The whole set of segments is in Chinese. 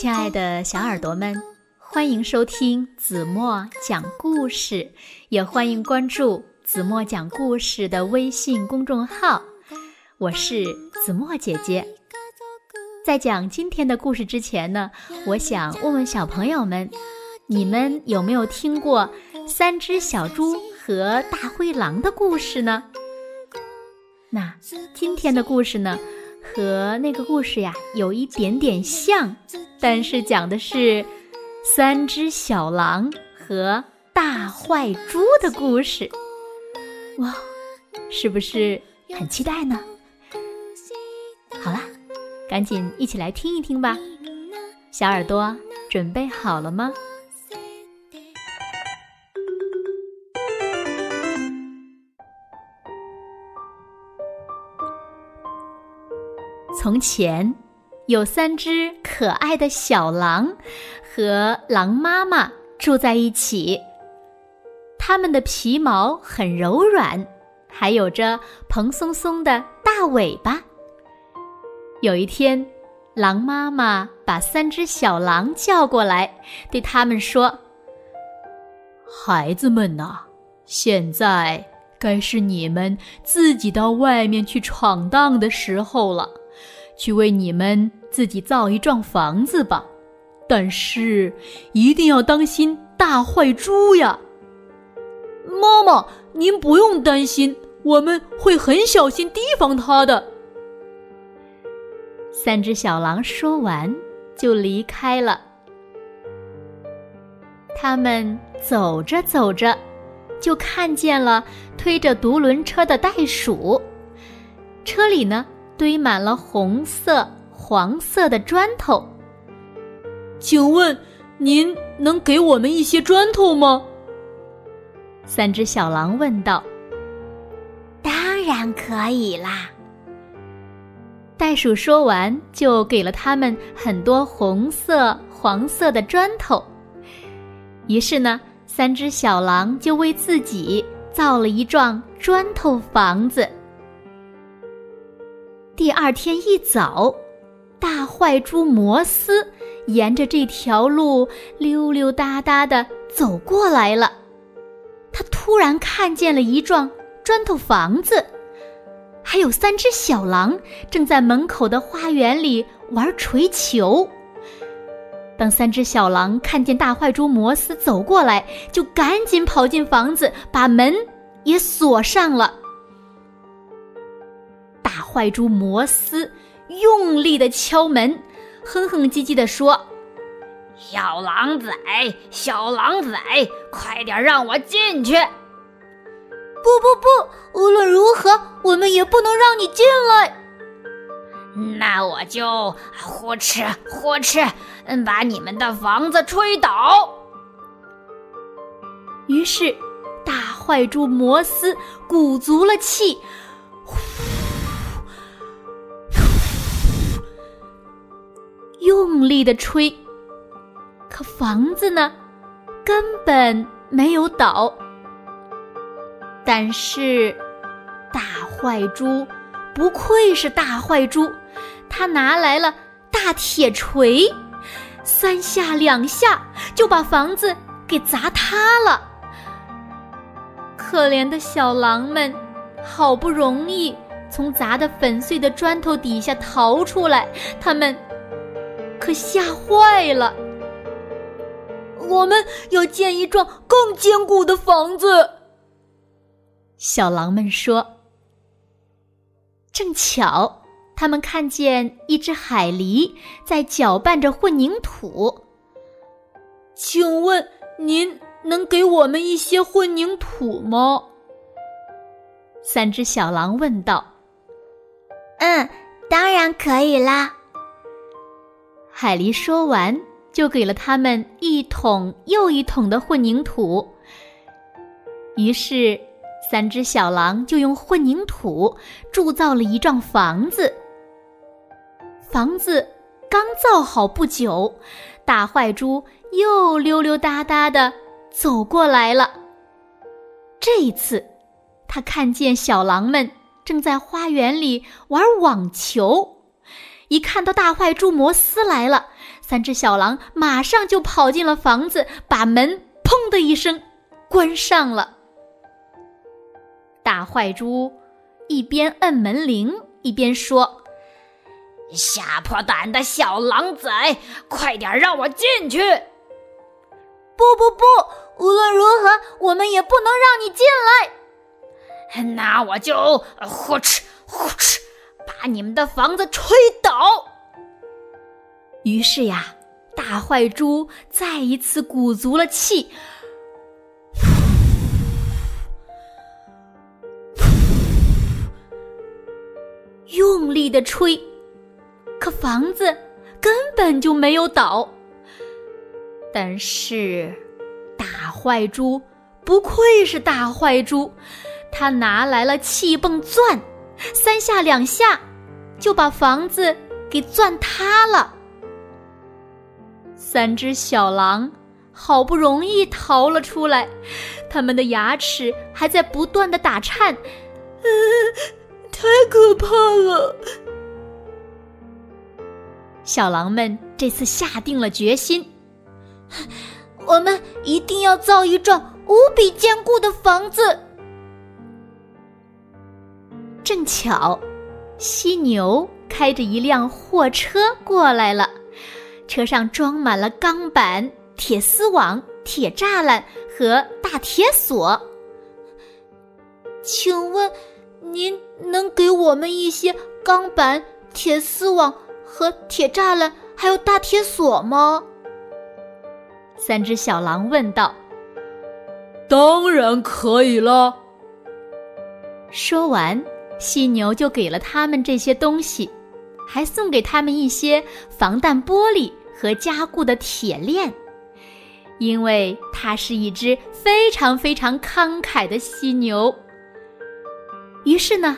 亲爱的小耳朵们，欢迎收听子墨讲故事，也欢迎关注子墨讲故事的微信公众号。我是子墨姐姐。在讲今天的故事之前呢，我想问问小朋友们，你们有没有听过三只小猪和大灰狼的故事呢？那今天的故事呢？和那个故事呀有一点点像，但是讲的是三只小狼和大坏猪的故事。哇，是不是很期待呢？好啦，赶紧一起来听一听吧。小耳朵准备好了吗？从前，有三只可爱的小狼和狼妈妈住在一起。它们的皮毛很柔软，还有着蓬松松的大尾巴。有一天，狼妈妈把三只小狼叫过来，对他们说：“孩子们呐，现在该是你们自己到外面去闯荡的时候了。”去为你们自己造一幢房子吧，但是一定要当心大坏猪呀！妈妈，您不用担心，我们会很小心提防它的。三只小狼说完就离开了。他们走着走着，就看见了推着独轮车的袋鼠，车里呢。堆满了红色、黄色的砖头。请问，您能给我们一些砖头吗？三只小狼问道。当然可以啦！袋鼠说完，就给了他们很多红色、黄色的砖头。于是呢，三只小狼就为自己造了一幢砖头房子。第二天一早，大坏猪摩斯沿着这条路溜溜达达的走过来了。他突然看见了一幢砖头房子，还有三只小狼正在门口的花园里玩锤球。当三只小狼看见大坏猪摩斯走过来，就赶紧跑进房子，把门也锁上了。坏猪摩斯用力的敲门，哼哼唧唧的说：“小狼崽，小狼崽，快点让我进去！”“不不不，无论如何，我们也不能让你进来。”“那我就呼哧呼哧，嗯，把你们的房子吹倒。”于是，大坏猪摩斯鼓足了气。用力的吹，可房子呢，根本没有倒。但是，大坏猪不愧是大坏猪，他拿来了大铁锤，三下两下就把房子给砸塌了。可怜的小狼们，好不容易从砸得粉碎的砖头底下逃出来，他们。可吓坏了！我们要建一幢更坚固的房子。小狼们说。正巧，他们看见一只海狸在搅拌着混凝土。请问您能给我们一些混凝土吗？三只小狼问道。嗯，当然可以啦。海狸说完，就给了他们一桶又一桶的混凝土。于是，三只小狼就用混凝土铸造了一幢房子。房子刚造好不久，大坏猪又溜溜达达的走过来了。这一次，他看见小狼们正在花园里玩网球。一看到大坏猪摩斯来了，三只小狼马上就跑进了房子，把门“砰”的一声关上了。大坏猪一边摁门铃，一边说：“吓破胆的小狼崽，快点让我进去！”不不不，无论如何，我们也不能让你进来。那我就呼哧把你们的房子吹倒。于是呀，大坏猪再一次鼓足了气，用力的吹，可房子根本就没有倒。但是，大坏猪不愧是大坏猪，他拿来了气泵钻，三下两下就把房子给钻塌了。三只小狼好不容易逃了出来，他们的牙齿还在不断的打颤，呃，太可怕了！小狼们这次下定了决心。我们一定要造一幢无比坚固的房子。正巧，犀牛开着一辆货车过来了，车上装满了钢板、铁丝网、铁栅栏和大铁锁。请问，您能给我们一些钢板、铁丝网和铁栅栏，还有大铁锁吗？三只小狼问道：“当然可以了。”说完，犀牛就给了他们这些东西，还送给他们一些防弹玻璃和加固的铁链，因为它是一只非常非常慷慨的犀牛。于是呢，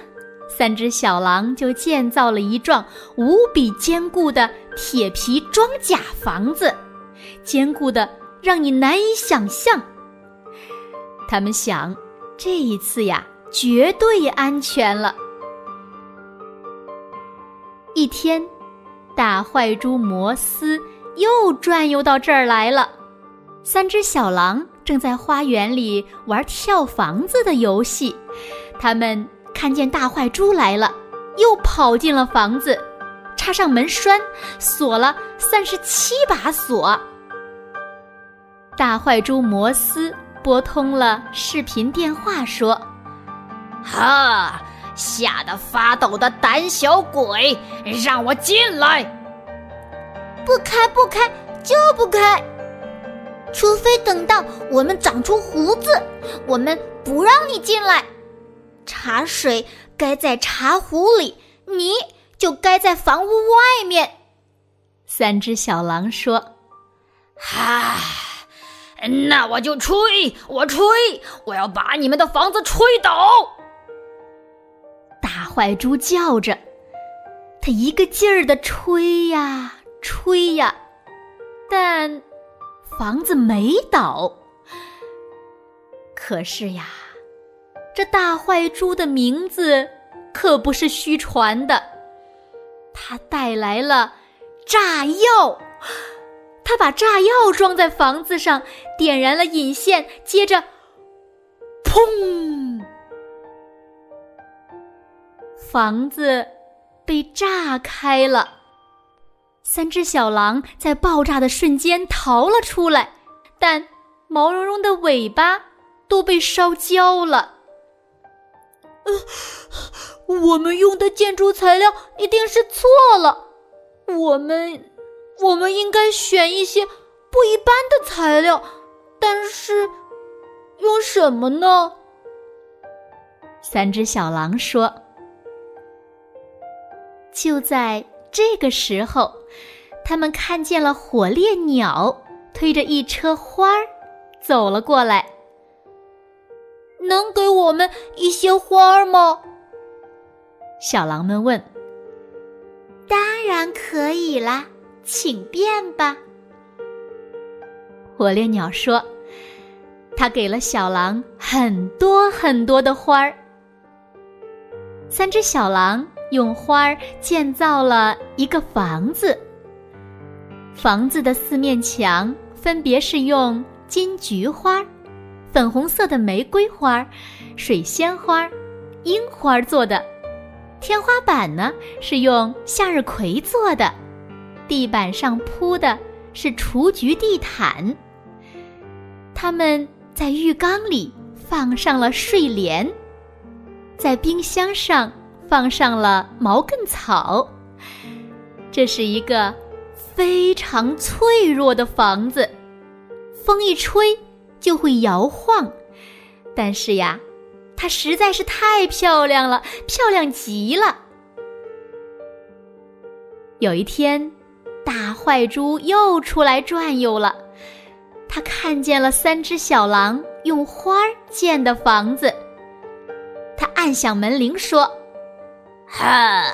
三只小狼就建造了一幢无比坚固的铁皮装甲房子。坚固的让你难以想象。他们想，这一次呀，绝对安全了。一天，大坏猪摩斯又转悠到这儿来了。三只小狼正在花园里玩跳房子的游戏，他们看见大坏猪来了，又跑进了房子，插上门栓，锁了三十七把锁。大坏猪摩斯拨通了视频电话，说：“哈，吓得发抖的胆小鬼，让我进来！不开，不开，就不开！除非等到我们长出胡子，我们不让你进来。茶水该在茶壶里，你就该在房屋外面。”三只小狼说：“哈。”那我就吹，我吹，我要把你们的房子吹倒！大坏猪叫着，他一个劲儿的吹呀吹呀，但房子没倒。可是呀，这大坏猪的名字可不是虚传的，他带来了炸药。他把炸药装在房子上，点燃了引线，接着，砰！房子被炸开了。三只小狼在爆炸的瞬间逃了出来，但毛茸茸的尾巴都被烧焦了。呃，我们用的建筑材料一定是错了，我们。我们应该选一些不一般的材料，但是用什么呢？三只小狼说。就在这个时候，他们看见了火烈鸟推着一车花儿走了过来。能给我们一些花儿吗？小狼们问。当然可以啦。请便吧。火烈鸟说：“他给了小狼很多很多的花儿。”三只小狼用花儿建造了一个房子。房子的四面墙分别是用金菊花、粉红色的玫瑰花、水仙花、樱花做的。天花板呢是用向日葵做的，地板上铺的是雏菊地毯。他们在浴缸里放上了睡莲，在冰箱上放上了毛茛草。这是一个非常脆弱的房子，风一吹就会摇晃。但是呀。它实在是太漂亮了，漂亮极了。有一天，大坏猪又出来转悠了，他看见了三只小狼用花建的房子。他按响门铃说：“哈，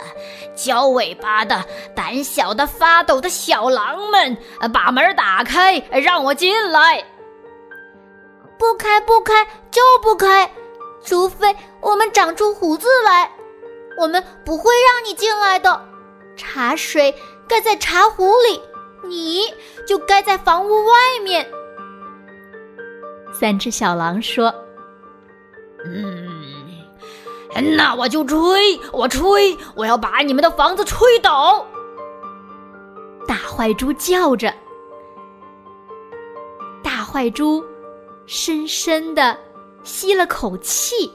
交尾巴的、胆小的、发抖的小狼们，把门打开，让我进来。”不开，不开，就不开。除非我们长出胡子来，我们不会让你进来的。茶水盖在茶壶里，你就盖在房屋外面。三只小狼说：“嗯，那我就吹，我吹，我要把你们的房子吹倒。”大坏猪叫着，大坏猪深深的。吸了口气，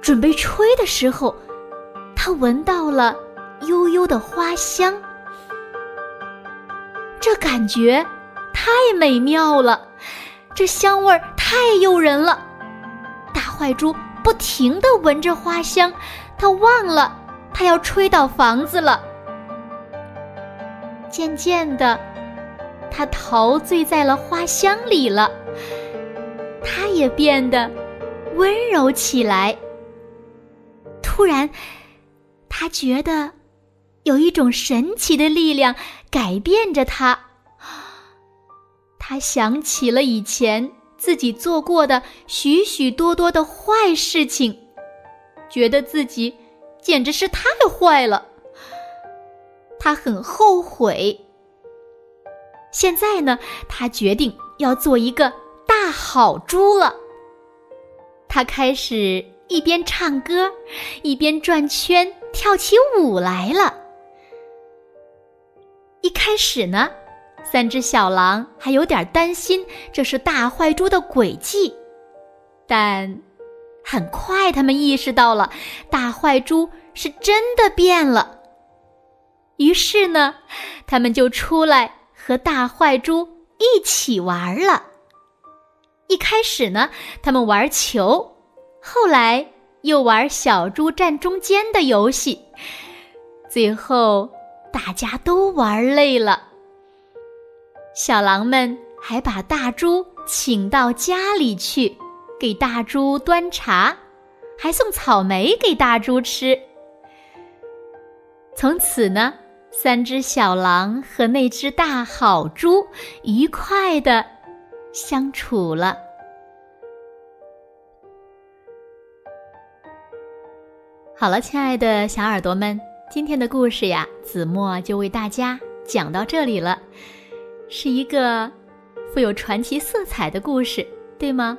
准备吹的时候，他闻到了悠悠的花香。这感觉太美妙了，这香味儿太诱人了。坏猪不停的闻着花香，他忘了他要吹倒房子了。渐渐的。他陶醉在了花香里了，他也变得温柔起来。突然，他觉得有一种神奇的力量改变着他。他想起了以前自己做过的许许多多的坏事情，觉得自己简直是太坏了。他很后悔。现在呢，他决定要做一个大好猪了。他开始一边唱歌，一边转圈跳起舞来了。一开始呢，三只小狼还有点担心这是大坏猪的诡计，但很快他们意识到了大坏猪是真的变了。于是呢，他们就出来。和大坏猪一起玩了。一开始呢，他们玩球，后来又玩小猪站中间的游戏，最后大家都玩累了。小狼们还把大猪请到家里去，给大猪端茶，还送草莓给大猪吃。从此呢。三只小狼和那只大好猪愉快的相处了。好了，亲爱的小耳朵们，今天的故事呀，子墨就为大家讲到这里了。是一个富有传奇色彩的故事，对吗？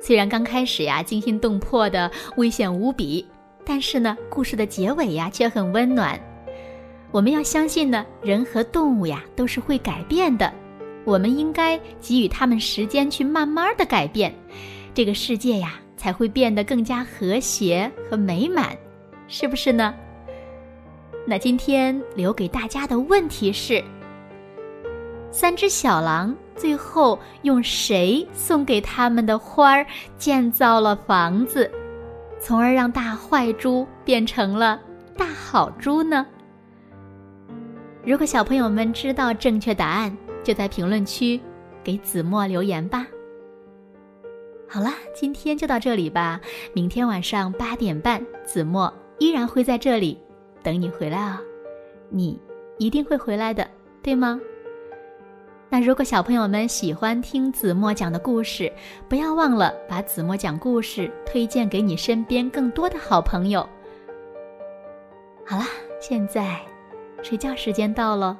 虽然刚开始呀惊心动魄的危险无比，但是呢，故事的结尾呀却很温暖。我们要相信呢，人和动物呀都是会改变的，我们应该给予他们时间去慢慢的改变，这个世界呀才会变得更加和谐和美满，是不是呢？那今天留给大家的问题是：三只小狼最后用谁送给他们的花儿建造了房子，从而让大坏猪变成了大好猪呢？如果小朋友们知道正确答案，就在评论区给子墨留言吧。好了，今天就到这里吧。明天晚上八点半，子墨依然会在这里等你回来啊！你一定会回来的，对吗？那如果小朋友们喜欢听子墨讲的故事不要忘了把子墨讲故事推荐给你身边更多的好朋友。好啦现在睡觉时间到了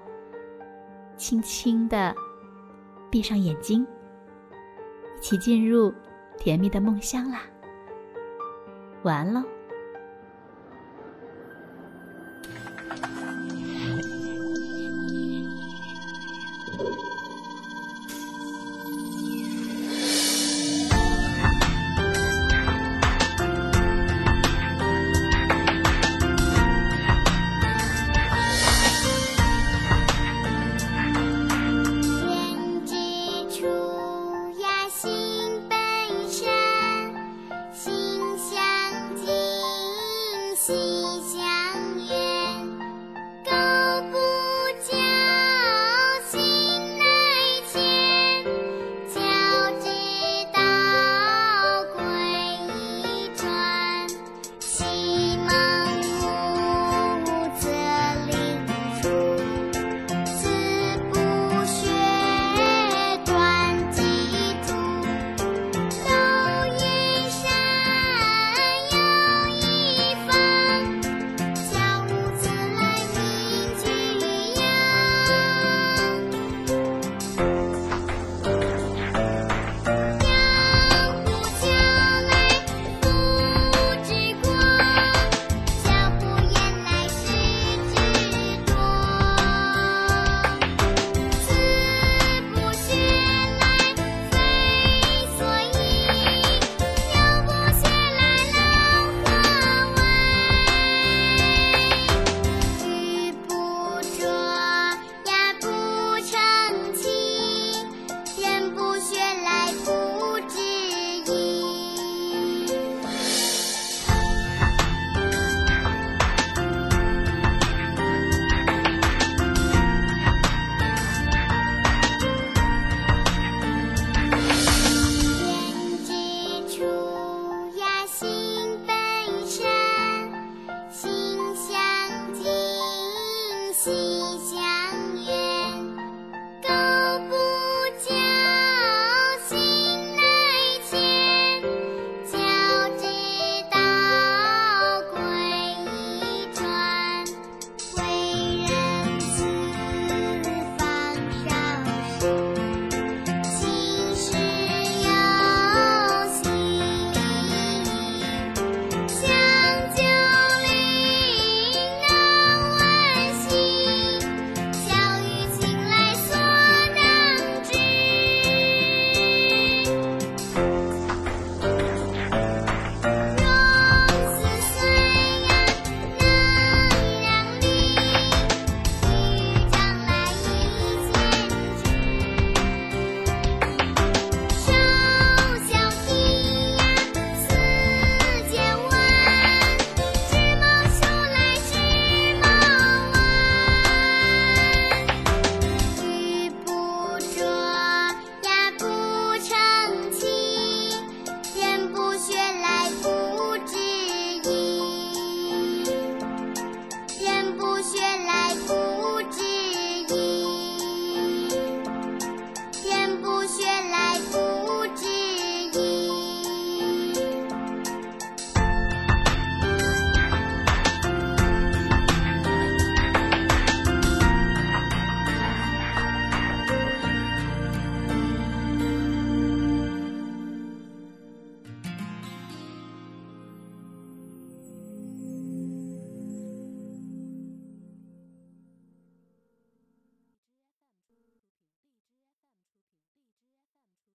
轻轻的闭上眼睛一起进入甜蜜的梦乡啦。晚安喽